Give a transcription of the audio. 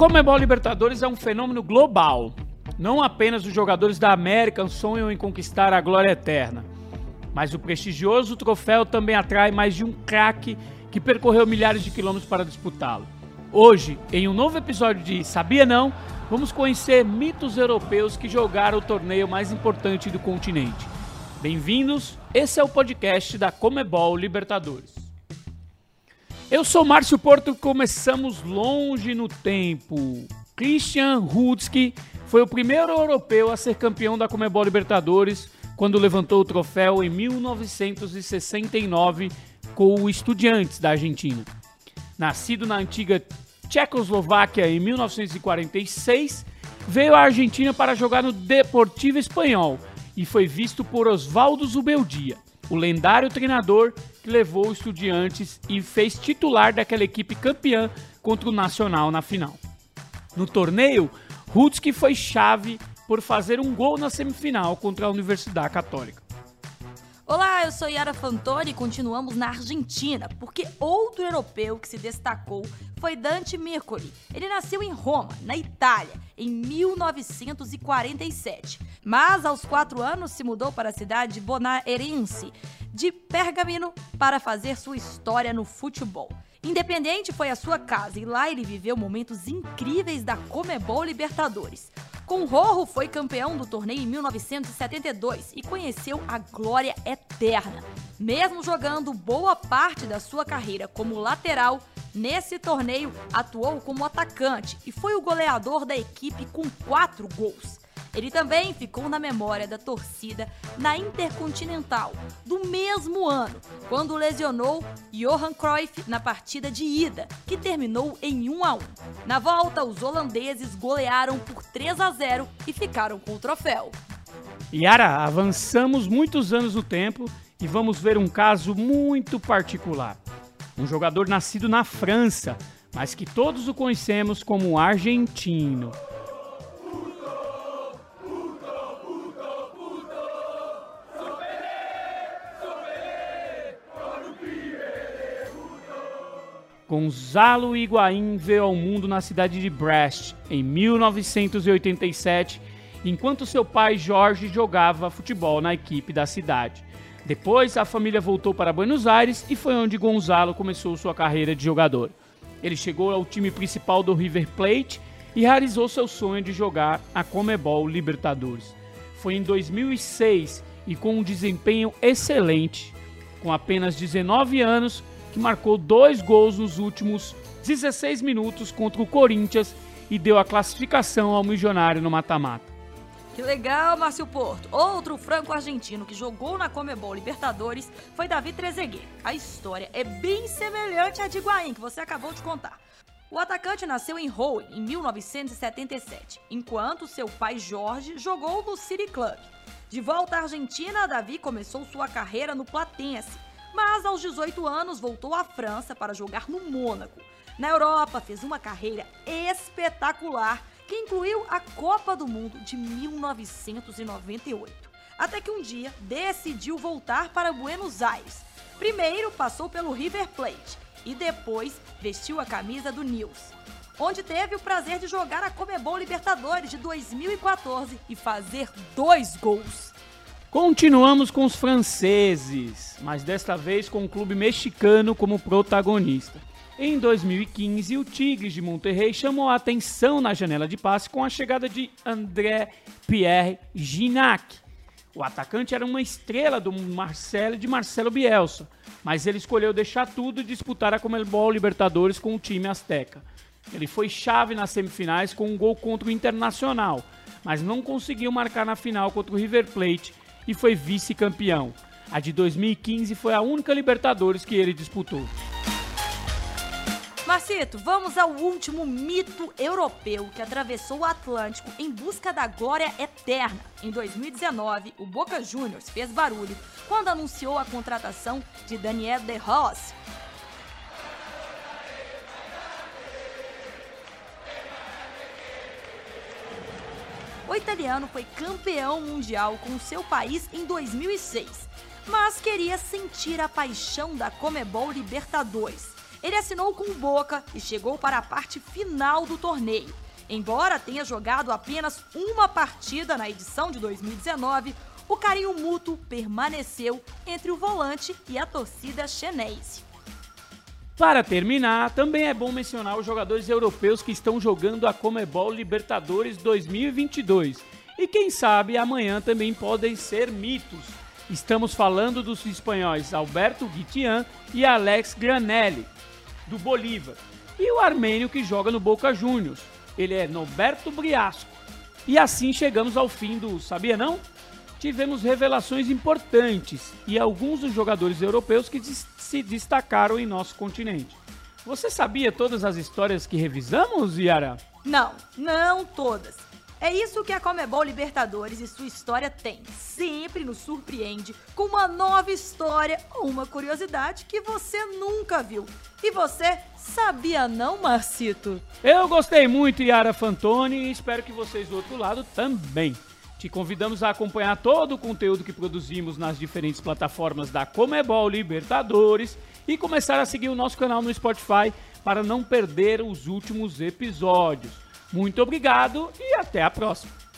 Comebol Libertadores é um fenômeno global. Não apenas os jogadores da América sonham em conquistar a glória eterna, mas o prestigioso troféu também atrai mais de um craque que percorreu milhares de quilômetros para disputá-lo. Hoje, em um novo episódio de Sabia Não, vamos conhecer mitos europeus que jogaram o torneio mais importante do continente. Bem-vindos, esse é o podcast da Comebol Libertadores. Eu sou Márcio Porto começamos longe no tempo. Christian Rudski foi o primeiro europeu a ser campeão da Comebol Libertadores quando levantou o troféu em 1969 com o Estudiantes da Argentina. Nascido na antiga Tchecoslováquia em 1946, veio à Argentina para jogar no Deportivo Espanhol e foi visto por Osvaldo Zubeldia, o lendário treinador que levou o Estudiantes e fez titular daquela equipe campeã contra o Nacional na final. No torneio, Rudski foi chave por fazer um gol na semifinal contra a Universidade Católica. Olá, eu sou Yara Fantoni e continuamos na Argentina, porque outro europeu que se destacou foi Dante Mircoli. Ele nasceu em Roma, na Itália, em 1947, mas aos quatro anos se mudou para a cidade de Bonaerense, de Pergamino, para fazer sua história no futebol. Independente foi a sua casa e lá ele viveu momentos incríveis da Comebol Libertadores. Com Rojo foi campeão do torneio em 1972 e conheceu a glória eterna. Mesmo jogando boa parte da sua carreira como lateral, nesse torneio atuou como atacante e foi o goleador da equipe com quatro gols. Ele também ficou na memória da torcida na Intercontinental do mesmo ano, quando lesionou Johan Cruyff na partida de ida, que terminou em 1 a 1. Na volta, os holandeses golearam por 3 a 0 e ficaram com o troféu. Yara, avançamos muitos anos no tempo e vamos ver um caso muito particular. Um jogador nascido na França, mas que todos o conhecemos como argentino. Gonzalo Higuaín veio ao mundo na cidade de Brest em 1987, enquanto seu pai Jorge jogava futebol na equipe da cidade. Depois, a família voltou para Buenos Aires e foi onde Gonzalo começou sua carreira de jogador. Ele chegou ao time principal do River Plate e realizou seu sonho de jogar a Comebol Libertadores. Foi em 2006 e com um desempenho excelente. Com apenas 19 anos, que marcou dois gols nos últimos 16 minutos contra o Corinthians e deu a classificação ao Milionário no mata-mata. Que legal, Márcio Porto. Outro franco-argentino que jogou na Comebol Libertadores foi Davi Trezeguet. A história é bem semelhante à de Higuaín, que você acabou de contar. O atacante nasceu em Rouen em 1977, enquanto seu pai Jorge jogou no City Club. De volta à Argentina, Davi começou sua carreira no Platense, mas aos 18 anos voltou à França para jogar no Mônaco. Na Europa, fez uma carreira espetacular que incluiu a Copa do Mundo de 1998. Até que um dia decidiu voltar para Buenos Aires. Primeiro passou pelo River Plate e depois vestiu a camisa do News, onde teve o prazer de jogar a Comebol Libertadores de 2014 e fazer dois gols. Continuamos com os franceses, mas desta vez com o clube mexicano como protagonista. Em 2015, o Tigres de Monterrey chamou a atenção na janela de passe com a chegada de André Pierre Ginac. O atacante era uma estrela do Marcelo de Marcelo Bielsa, mas ele escolheu deixar tudo e disputar a Comebol Libertadores com o time azteca. Ele foi chave nas semifinais com um gol contra o Internacional, mas não conseguiu marcar na final contra o River Plate e foi vice-campeão. A de 2015 foi a única Libertadores que ele disputou. Marcito, vamos ao último mito europeu que atravessou o Atlântico em busca da glória eterna. Em 2019, o Boca Juniors fez barulho quando anunciou a contratação de Daniel De Rossi, O italiano foi campeão mundial com seu país em 2006, mas queria sentir a paixão da Comebol Libertadores. Ele assinou com Boca e chegou para a parte final do torneio. Embora tenha jogado apenas uma partida na edição de 2019, o carinho mútuo permaneceu entre o volante e a torcida chenense. Para terminar, também é bom mencionar os jogadores europeus que estão jogando a Comebol Libertadores 2022. E quem sabe amanhã também podem ser mitos. Estamos falando dos espanhóis Alberto Guitian e Alex Granelli, do Bolívar, e o armênio que joga no Boca Juniors. Ele é Norberto Briasco. E assim chegamos ao fim do Sabia Não? tivemos revelações importantes e alguns dos jogadores europeus que se destacaram em nosso continente. Você sabia todas as histórias que revisamos, Yara? Não, não todas. É isso que a Comebol Libertadores e sua história tem. Sempre nos surpreende com uma nova história ou uma curiosidade que você nunca viu. E você sabia não, Marcito? Eu gostei muito, Yara Fantoni, e espero que vocês do outro lado também. Te convidamos a acompanhar todo o conteúdo que produzimos nas diferentes plataformas da Comebol Libertadores e começar a seguir o nosso canal no Spotify para não perder os últimos episódios. Muito obrigado e até a próxima!